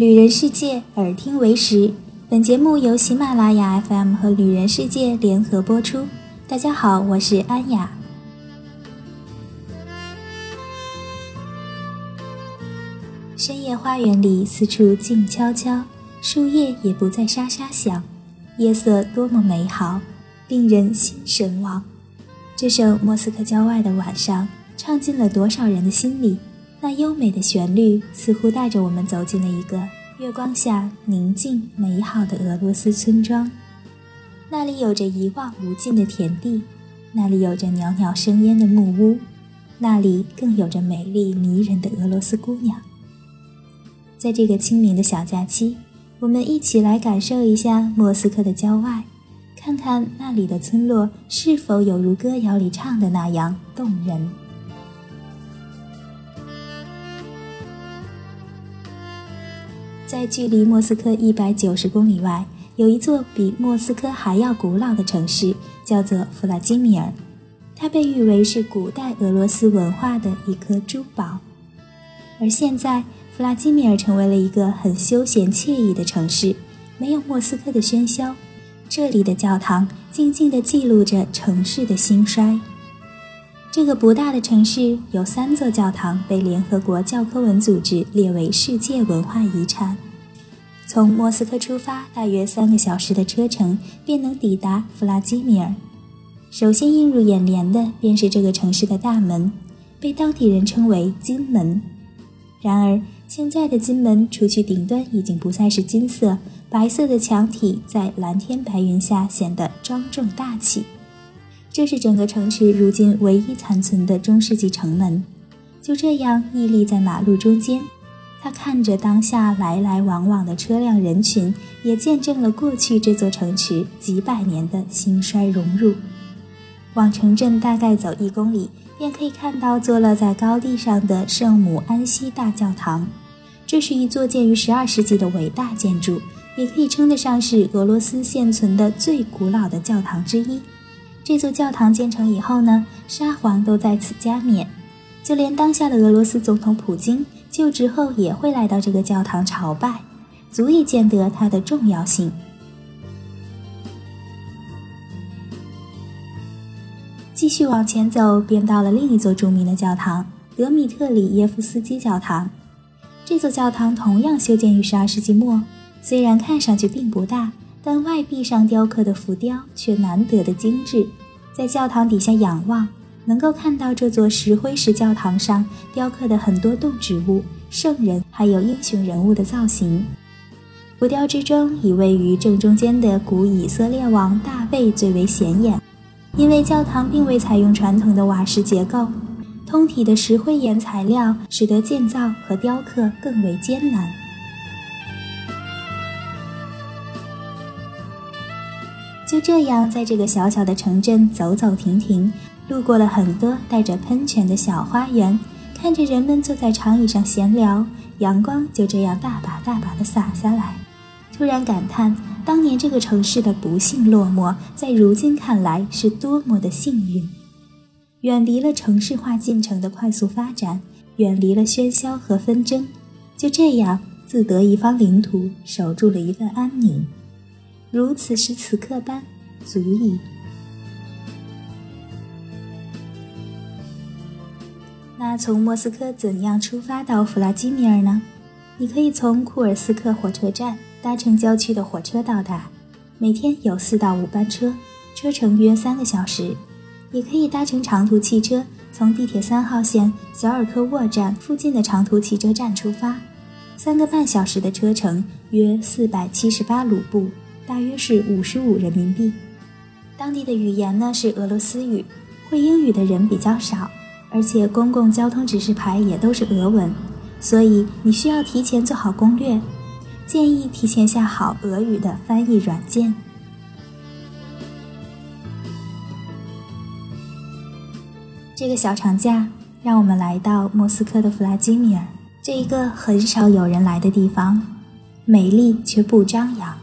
旅人世界，耳听为实。本节目由喜马拉雅 FM 和旅人世界联合播出。大家好，我是安雅。深夜花园里，四处静悄悄，树叶也不再沙沙响，夜色多么美好，令人心神往。这首莫斯科郊外的晚上，唱进了多少人的心里？那优美的旋律似乎带着我们走进了一个月光下宁静美好的俄罗斯村庄，那里有着一望无尽的田地，那里有着袅袅生烟的木屋，那里更有着美丽迷人的俄罗斯姑娘。在这个清明的小假期，我们一起来感受一下莫斯科的郊外，看看那里的村落是否有如歌谣里唱的那样动人。在距离莫斯科一百九十公里外，有一座比莫斯科还要古老的城市，叫做弗拉基米尔。它被誉为是古代俄罗斯文化的一颗珠宝。而现在，弗拉基米尔成为了一个很休闲惬意的城市，没有莫斯科的喧嚣。这里的教堂静静地记录着城市的兴衰。这个不大的城市有三座教堂被联合国教科文组织列为世界文化遗产。从莫斯科出发，大约三个小时的车程便能抵达弗拉基米尔。首先映入眼帘的便是这个城市的大门，被当地人称为“金门”。然而，现在的金门除去顶端已经不再是金色，白色的墙体在蓝天白云下显得庄重大气。这是整个城市如今唯一残存的中世纪城门，就这样屹立在马路中间。他看着当下来来往往的车辆人群，也见证了过去这座城池几百年的兴衰荣辱。往城镇大概走一公里，便可以看到坐落在高地上的圣母安息大教堂。这是一座建于12世纪的伟大建筑，也可以称得上是俄罗斯现存的最古老的教堂之一。这座教堂建成以后呢，沙皇都在此加冕，就连当下的俄罗斯总统普京就职后也会来到这个教堂朝拜，足以见得它的重要性。继续往前走，便到了另一座著名的教堂——德米特里耶夫斯基教堂。这座教堂同样修建于12世纪末，虽然看上去并不大。但外壁上雕刻的浮雕却难得的精致，在教堂底下仰望，能够看到这座石灰石教堂上雕刻的很多动植物、圣人还有英雄人物的造型。浮雕之中，以位于正中间的古以色列王大卫最为显眼，因为教堂并未采用传统的瓦石结构，通体的石灰岩材料使得建造和雕刻更为艰难。就这样，在这个小小的城镇走走停停，路过了很多带着喷泉的小花园，看着人们坐在长椅上闲聊，阳光就这样大把大把的洒下来，突然感叹当年这个城市的不幸落寞，在如今看来是多么的幸运，远离了城市化进程的快速发展，远离了喧嚣和纷争，就这样自得一方领土，守住了一份安宁。如此时此刻般，足矣。那从莫斯科怎样出发到弗拉基米尔呢？你可以从库尔斯克火车站搭乘郊区的火车到达，每天有四到五班车，车程约三个小时。也可以搭乘长途汽车，从地铁三号线小尔科沃站附近的长途汽车站出发，三个半小时的车程，约四百七十八卢布。大约是五十五人民币。当地的语言呢是俄罗斯语，会英语的人比较少，而且公共交通指示牌也都是俄文，所以你需要提前做好攻略，建议提前下好俄语的翻译软件。这个小长假，让我们来到莫斯科的弗拉基米尔，这一个很少有人来的地方，美丽却不张扬。